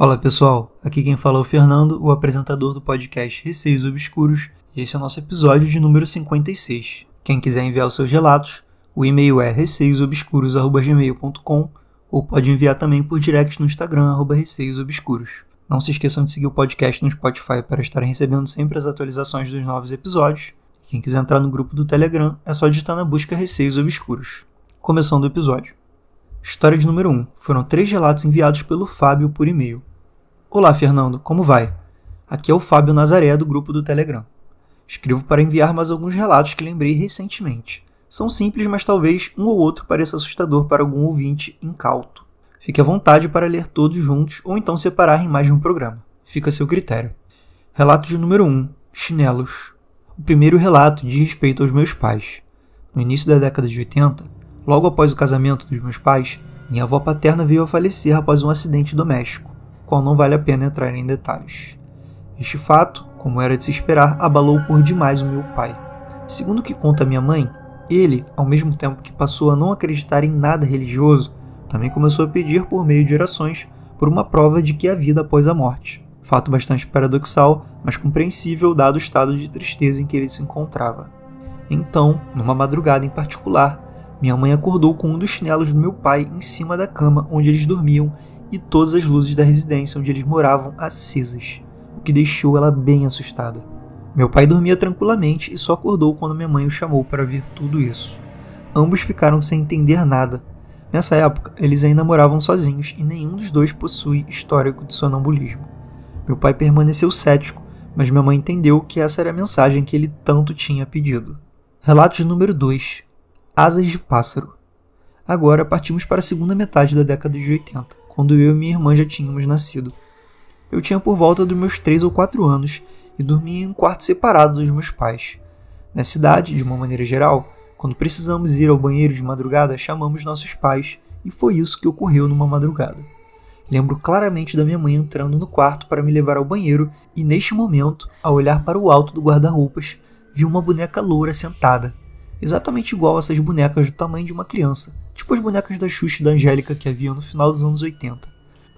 Fala pessoal, aqui quem fala é o Fernando, o apresentador do podcast Receios Obscuros, e esse é o nosso episódio de número 56. Quem quiser enviar os seus relatos, o e-mail é receiosobscuros.gmail.com ou pode enviar também por direct no Instagram, arroba receiosobscuros. Não se esqueçam de seguir o podcast no Spotify para estarem recebendo sempre as atualizações dos novos episódios. Quem quiser entrar no grupo do Telegram, é só digitar na busca Receios Obscuros. Começando o episódio. História de número 1. Foram três relatos enviados pelo Fábio por e-mail. Olá, Fernando, como vai? Aqui é o Fábio Nazaré do grupo do Telegram. Escrevo para enviar mais alguns relatos que lembrei recentemente. São simples, mas talvez um ou outro pareça assustador para algum ouvinte incauto. Fique à vontade para ler todos juntos ou então separar em mais de um programa. Fica a seu critério. Relato de número 1: Chinelos. O primeiro relato diz respeito aos meus pais. No início da década de 80, Logo após o casamento dos meus pais, minha avó paterna veio a falecer após um acidente doméstico, qual não vale a pena entrar em detalhes. Este fato, como era de se esperar, abalou por demais o meu pai. Segundo o que conta minha mãe, ele, ao mesmo tempo que passou a não acreditar em nada religioso, também começou a pedir por meio de orações por uma prova de que há vida após a morte. Fato bastante paradoxal, mas compreensível dado o estado de tristeza em que ele se encontrava. Então, numa madrugada em particular, minha mãe acordou com um dos chinelos do meu pai em cima da cama onde eles dormiam e todas as luzes da residência onde eles moravam acesas, o que deixou ela bem assustada. Meu pai dormia tranquilamente e só acordou quando minha mãe o chamou para ver tudo isso. Ambos ficaram sem entender nada. Nessa época, eles ainda moravam sozinhos e nenhum dos dois possui histórico de sonambulismo. Meu pai permaneceu cético, mas minha mãe entendeu que essa era a mensagem que ele tanto tinha pedido. Relatos número 2 Asas de Pássaro. Agora partimos para a segunda metade da década de 80, quando eu e minha irmã já tínhamos nascido. Eu tinha por volta dos meus 3 ou 4 anos e dormia em um quarto separado dos meus pais. Na cidade, de uma maneira geral, quando precisamos ir ao banheiro de madrugada, chamamos nossos pais, e foi isso que ocorreu numa madrugada. Lembro claramente da minha mãe entrando no quarto para me levar ao banheiro e, neste momento, ao olhar para o alto do guarda-roupas, vi uma boneca loura sentada, exatamente igual a essas bonecas do tamanho de uma criança, tipo as bonecas da Xuxa e da Angélica que havia no final dos anos 80.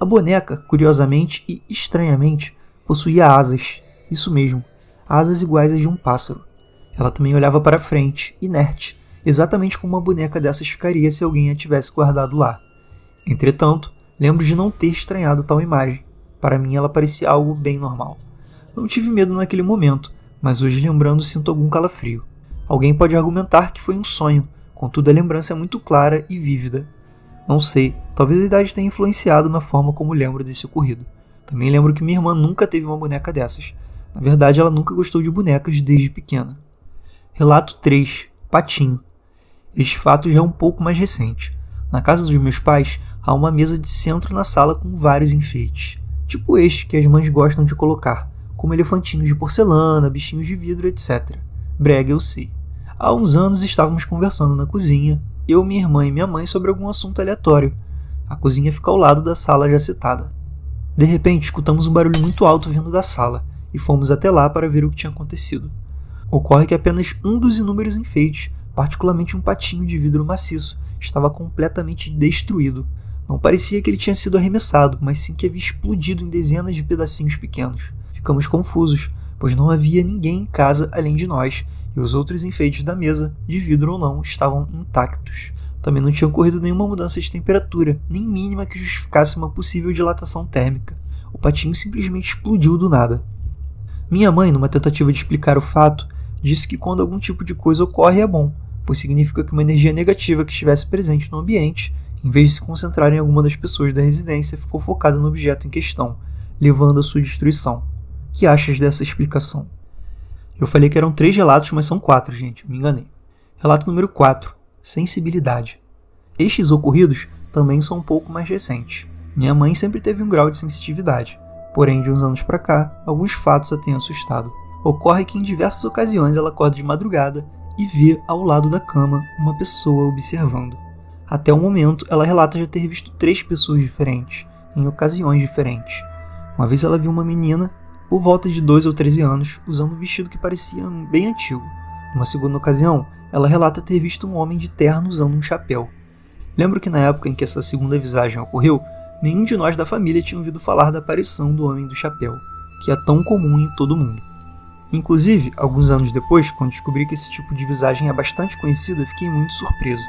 A boneca, curiosamente e estranhamente, possuía asas, isso mesmo, asas iguais às de um pássaro. Ela também olhava para frente, inerte, exatamente como uma boneca dessas ficaria se alguém a tivesse guardado lá. Entretanto, lembro de não ter estranhado tal imagem. Para mim, ela parecia algo bem normal. Não tive medo naquele momento, mas hoje lembrando sinto algum calafrio. Alguém pode argumentar que foi um sonho, contudo a lembrança é muito clara e vívida. Não sei, talvez a idade tenha influenciado na forma como lembro desse ocorrido. Também lembro que minha irmã nunca teve uma boneca dessas. Na verdade, ela nunca gostou de bonecas desde pequena. Relato 3: Patinho. Este fato já é um pouco mais recente. Na casa dos meus pais há uma mesa de centro na sala com vários enfeites, tipo este que as mães gostam de colocar, como elefantinhos de porcelana, bichinhos de vidro, etc. Brega, eu sei. Há uns anos estávamos conversando na cozinha, eu, minha irmã e minha mãe, sobre algum assunto aleatório. A cozinha fica ao lado da sala já citada. De repente, escutamos um barulho muito alto vindo da sala e fomos até lá para ver o que tinha acontecido. Ocorre que apenas um dos inúmeros enfeites, particularmente um patinho de vidro maciço, estava completamente destruído. Não parecia que ele tinha sido arremessado, mas sim que havia explodido em dezenas de pedacinhos pequenos. Ficamos confusos, pois não havia ninguém em casa além de nós e os outros enfeites da mesa, de vidro ou não, estavam intactos. Também não tinha ocorrido nenhuma mudança de temperatura, nem mínima que justificasse uma possível dilatação térmica. O patinho simplesmente explodiu do nada. Minha mãe, numa tentativa de explicar o fato, disse que quando algum tipo de coisa ocorre é bom, pois significa que uma energia negativa que estivesse presente no ambiente, em vez de se concentrar em alguma das pessoas da residência, ficou focada no objeto em questão, levando à sua destruição. Que achas dessa explicação? Eu falei que eram três relatos, mas são quatro, gente, me enganei. Relato número 4: Sensibilidade. Estes ocorridos também são um pouco mais recentes. Minha mãe sempre teve um grau de sensitividade, porém, de uns anos para cá, alguns fatos a têm assustado. Ocorre que em diversas ocasiões ela acorda de madrugada e vê ao lado da cama uma pessoa observando. Até o momento, ela relata já ter visto três pessoas diferentes, em ocasiões diferentes. Uma vez ela viu uma menina por volta de 12 ou 13 anos, usando um vestido que parecia bem antigo. Numa segunda ocasião, ela relata ter visto um homem de terno usando um chapéu. Lembro que na época em que essa segunda visagem ocorreu, nenhum de nós da família tinha ouvido falar da aparição do Homem do Chapéu, que é tão comum em todo mundo. Inclusive, alguns anos depois, quando descobri que esse tipo de visagem é bastante conhecida, fiquei muito surpreso.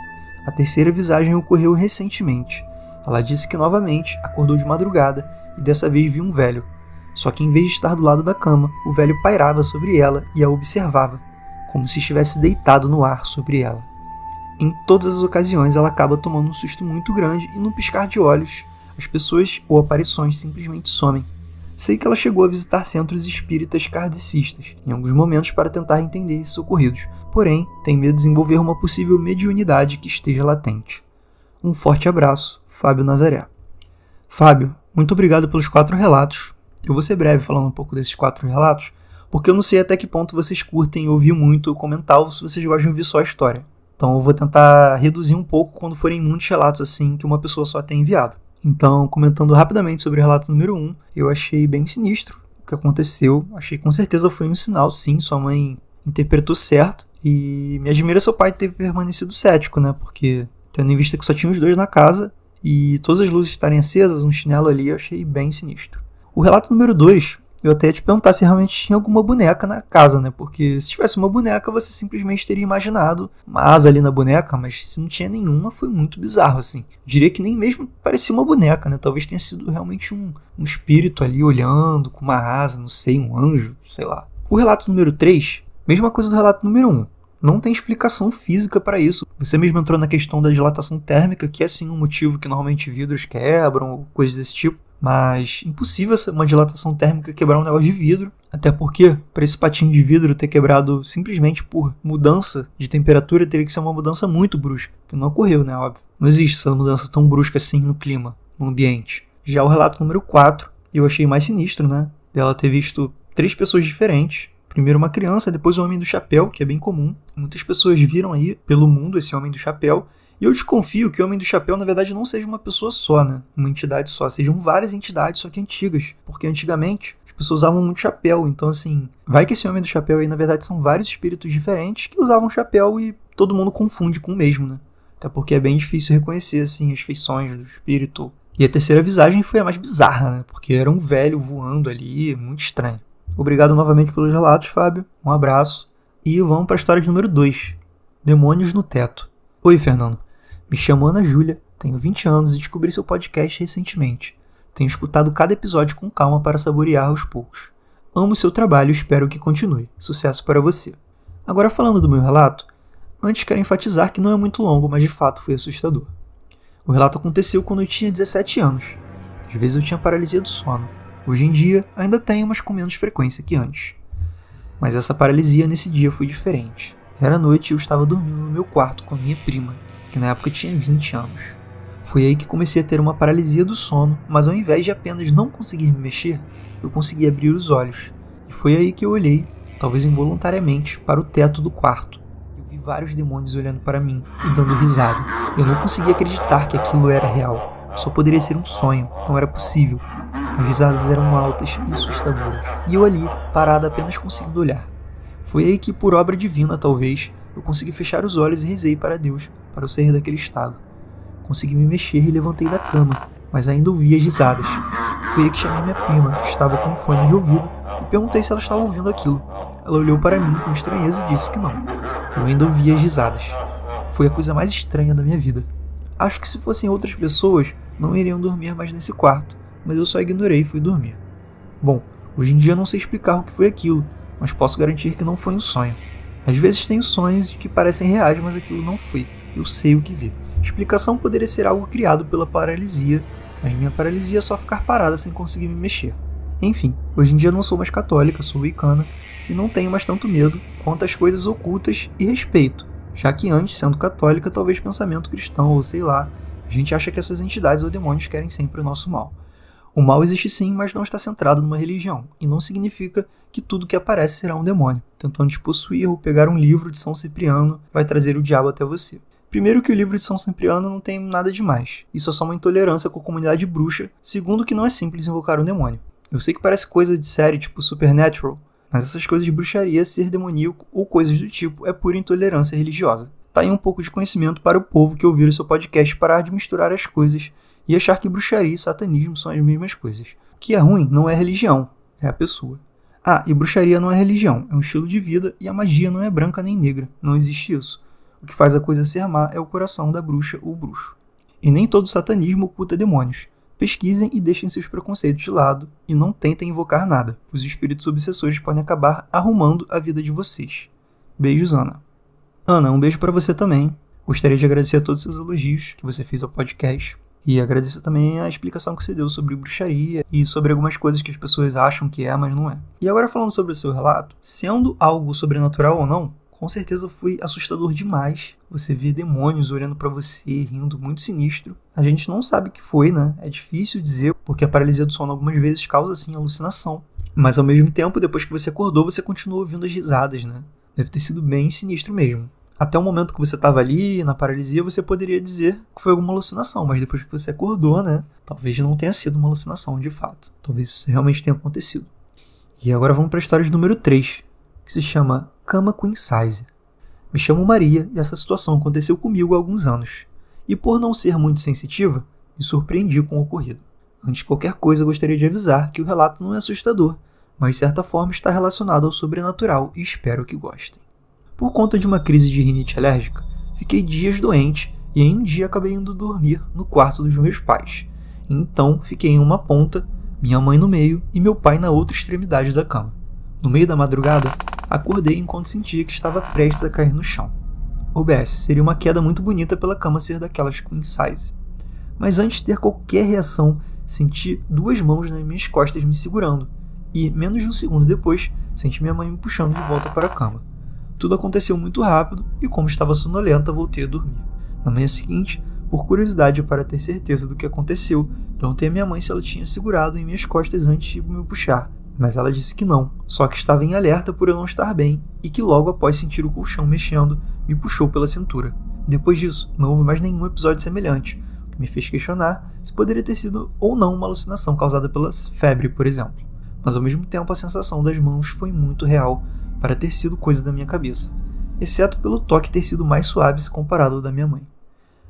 A terceira visagem ocorreu recentemente. Ela disse que novamente acordou de madrugada e dessa vez viu um velho. Só que em vez de estar do lado da cama, o velho pairava sobre ela e a observava, como se estivesse deitado no ar sobre ela. Em todas as ocasiões, ela acaba tomando um susto muito grande e, num piscar de olhos, as pessoas ou aparições simplesmente somem. Sei que ela chegou a visitar centros espíritas kardecistas em alguns momentos para tentar entender esses ocorridos, porém tem medo de desenvolver uma possível mediunidade que esteja latente. Um forte abraço, Fábio Nazaré. Fábio, muito obrigado pelos quatro relatos. Eu vou ser breve falando um pouco desses quatro relatos, porque eu não sei até que ponto vocês curtem ouvir muito comentar ou se vocês gostam de ouvir só a história. Então eu vou tentar reduzir um pouco quando forem muitos relatos assim que uma pessoa só tem enviado. Então, comentando rapidamente sobre o relato número 1, um, eu achei bem sinistro o que aconteceu. Achei com certeza foi um sinal, sim, sua mãe interpretou certo. E me admira seu pai ter permanecido cético, né? Porque, tendo em vista que só tinha os dois na casa e todas as luzes estarem acesas, um chinelo ali, eu achei bem sinistro. O relato número 2 eu até ia te perguntar se realmente tinha alguma boneca na casa, né? Porque se tivesse uma boneca, você simplesmente teria imaginado uma asa ali na boneca, mas se não tinha nenhuma, foi muito bizarro, assim. Diria que nem mesmo parecia uma boneca, né? Talvez tenha sido realmente um, um espírito ali olhando com uma asa, não sei, um anjo, sei lá. O relato número 3, mesma coisa do relato número 1. Não tem explicação física para isso. Você mesmo entrou na questão da dilatação térmica, que é sim um motivo que normalmente vidros quebram, coisas desse tipo mas impossível uma dilatação térmica quebrar um negócio de vidro. Até porque, para esse patinho de vidro ter quebrado simplesmente por mudança de temperatura, teria que ser uma mudança muito brusca, que não ocorreu, né? Óbvio. Não existe essa mudança tão brusca assim no clima, no ambiente. Já o relato número 4, eu achei mais sinistro, né? Dela ter visto três pessoas diferentes. Primeiro uma criança, depois o homem do chapéu, que é bem comum. Muitas pessoas viram aí pelo mundo esse homem do chapéu e eu desconfio que o Homem do Chapéu, na verdade, não seja uma pessoa só, né? Uma entidade só. Sejam várias entidades, só que antigas. Porque antigamente as pessoas usavam muito chapéu. Então, assim, vai que esse Homem do Chapéu aí, na verdade, são vários espíritos diferentes que usavam chapéu e todo mundo confunde com o mesmo, né? Até porque é bem difícil reconhecer, assim, as feições do espírito. E a terceira visagem foi a mais bizarra, né? Porque era um velho voando ali, muito estranho. Obrigado novamente pelos relatos, Fábio. Um abraço. E vamos para a história de número 2. Demônios no Teto. Oi, Fernando. Me chamo Ana Júlia, tenho 20 anos e descobri seu podcast recentemente. Tenho escutado cada episódio com calma para saborear aos poucos. Amo seu trabalho e espero que continue. Sucesso para você. Agora falando do meu relato, antes quero enfatizar que não é muito longo, mas de fato foi assustador. O relato aconteceu quando eu tinha 17 anos. Às vezes eu tinha paralisia do sono. Hoje em dia ainda tenho, mas com menos frequência que antes. Mas essa paralisia nesse dia foi diferente. Era noite e eu estava dormindo no meu quarto com a minha prima, que na época tinha 20 anos. Foi aí que comecei a ter uma paralisia do sono, mas ao invés de apenas não conseguir me mexer, eu consegui abrir os olhos. E foi aí que eu olhei, talvez involuntariamente, para o teto do quarto. Eu vi vários demônios olhando para mim e dando risada. Eu não conseguia acreditar que aquilo era real. Só poderia ser um sonho, não era possível. As risadas eram altas e assustadoras. E eu ali, parada apenas conseguindo olhar. Foi aí que, por obra divina talvez, eu consegui fechar os olhos e rezei para Deus, para eu sair daquele estado. Consegui me mexer e levantei da cama, mas ainda ouvi as risadas. Foi aí que chamei minha prima, que estava com um fone de ouvido, e perguntei se ela estava ouvindo aquilo. Ela olhou para mim com estranheza e disse que não. Eu ainda ouvia as risadas. Foi a coisa mais estranha da minha vida. Acho que se fossem outras pessoas, não iriam dormir mais nesse quarto, mas eu só ignorei e fui dormir. Bom, hoje em dia não sei explicar o que foi aquilo, mas posso garantir que não foi um sonho. Às vezes tenho sonhos que parecem reais, mas aquilo não foi. Eu sei o que vi. Explicação poderia ser algo criado pela paralisia, mas minha paralisia é só ficar parada sem conseguir me mexer. Enfim, hoje em dia não sou mais católica, sou wicana e não tenho mais tanto medo quanto às coisas ocultas e respeito, já que antes, sendo católica, talvez pensamento cristão ou sei lá, a gente acha que essas entidades ou demônios querem sempre o nosso mal. O mal existe sim, mas não está centrado numa religião, e não significa que tudo que aparece será um demônio, tentando te possuir ou pegar um livro de São Cipriano vai trazer o diabo até você. Primeiro que o livro de São Cipriano não tem nada demais, isso é só uma intolerância com a comunidade bruxa, segundo que não é simples invocar um demônio. Eu sei que parece coisa de série tipo Supernatural, mas essas coisas de bruxaria, ser demoníaco ou coisas do tipo é pura intolerância religiosa. Tá aí um pouco de conhecimento para o povo que ouvir o seu podcast parar de misturar as coisas e achar que bruxaria e satanismo são as mesmas coisas. O que é ruim não é religião, é a pessoa. Ah, e bruxaria não é religião, é um estilo de vida e a magia não é branca nem negra, não existe isso. O que faz a coisa ser má é o coração da bruxa ou bruxo. E nem todo satanismo oculta demônios. Pesquisem e deixem seus preconceitos de lado e não tentem invocar nada. Os espíritos obsessores podem acabar arrumando a vida de vocês. Beijos, Ana. Ana, um beijo para você também. Gostaria de agradecer a todos os seus elogios que você fez ao podcast. E agradecer também a explicação que você deu sobre bruxaria e sobre algumas coisas que as pessoas acham que é, mas não é. E agora falando sobre o seu relato, sendo algo sobrenatural ou não, com certeza foi assustador demais. Você vê demônios olhando para você, rindo muito sinistro. A gente não sabe o que foi, né? É difícil dizer, porque a paralisia do sono algumas vezes causa assim alucinação. Mas ao mesmo tempo, depois que você acordou, você continua ouvindo as risadas, né? Deve ter sido bem sinistro mesmo. Até o momento que você estava ali, na paralisia, você poderia dizer que foi alguma alucinação, mas depois que você acordou, né? Talvez não tenha sido uma alucinação de fato. Talvez isso realmente tenha acontecido. E agora vamos para a história de número 3, que se chama Cama Queen Size. Me chamo Maria e essa situação aconteceu comigo há alguns anos. E por não ser muito sensitiva, me surpreendi com o ocorrido. Antes de qualquer coisa, gostaria de avisar que o relato não é assustador, mas de certa forma está relacionado ao sobrenatural e espero que gostem. Por conta de uma crise de rinite alérgica, fiquei dias doente e em um dia acabei indo dormir no quarto dos meus pais. Então fiquei em uma ponta, minha mãe no meio e meu pai na outra extremidade da cama. No meio da madrugada, acordei enquanto sentia que estava prestes a cair no chão. OBS seria uma queda muito bonita pela cama ser daquelas queen size. Mas antes de ter qualquer reação, senti duas mãos nas minhas costas me segurando, e, menos de um segundo depois, senti minha mãe me puxando de volta para a cama. Tudo aconteceu muito rápido e, como estava sonolenta, voltei a dormir. Na manhã seguinte, por curiosidade para ter certeza do que aconteceu, perguntei a minha mãe se ela tinha segurado em minhas costas antes de me puxar, mas ela disse que não, só que estava em alerta por eu não estar bem e que logo após sentir o colchão mexendo, me puxou pela cintura. Depois disso, não houve mais nenhum episódio semelhante, o que me fez questionar se poderia ter sido ou não uma alucinação causada pela febre, por exemplo. Mas ao mesmo tempo a sensação das mãos foi muito real para ter sido coisa da minha cabeça, exceto pelo toque ter sido mais suave se comparado ao da minha mãe.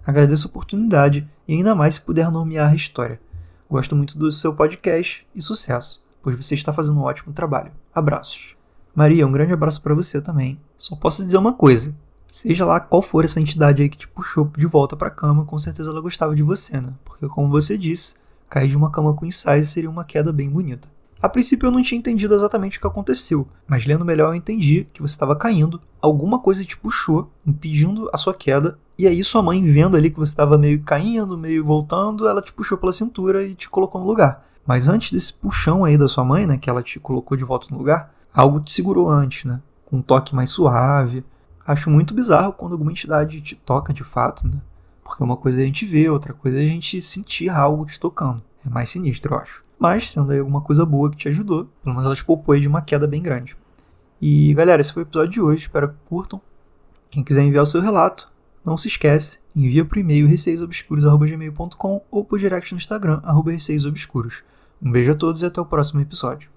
Agradeço a oportunidade e ainda mais se puder nomear a história. Gosto muito do seu podcast e sucesso, pois você está fazendo um ótimo trabalho. Abraços. Maria, um grande abraço para você também. Só posso dizer uma coisa: seja lá qual for essa entidade aí que te puxou de volta para a cama, com certeza ela gostava de você, né? Porque, como você disse, cair de uma cama com size seria uma queda bem bonita. A princípio eu não tinha entendido exatamente o que aconteceu, mas lendo melhor eu entendi que você estava caindo, alguma coisa te puxou, impedindo a sua queda, e aí sua mãe, vendo ali que você estava meio caindo, meio voltando, ela te puxou pela cintura e te colocou no lugar. Mas antes desse puxão aí da sua mãe, né, que ela te colocou de volta no lugar, algo te segurou antes, né, com um toque mais suave. Acho muito bizarro quando alguma entidade te toca de fato, né, porque uma coisa é a gente ver, outra coisa é a gente sentir algo te tocando. É mais sinistro, eu acho mas sendo aí alguma coisa boa que te ajudou, pelo menos ela te poupou aí de uma queda bem grande. E galera, esse foi o episódio de hoje, espero que curtam. Quem quiser enviar o seu relato, não se esquece, envia por e-mail receiosobscuros.gmail.com ou por direct no Instagram, receiosobscuros. Um beijo a todos e até o próximo episódio.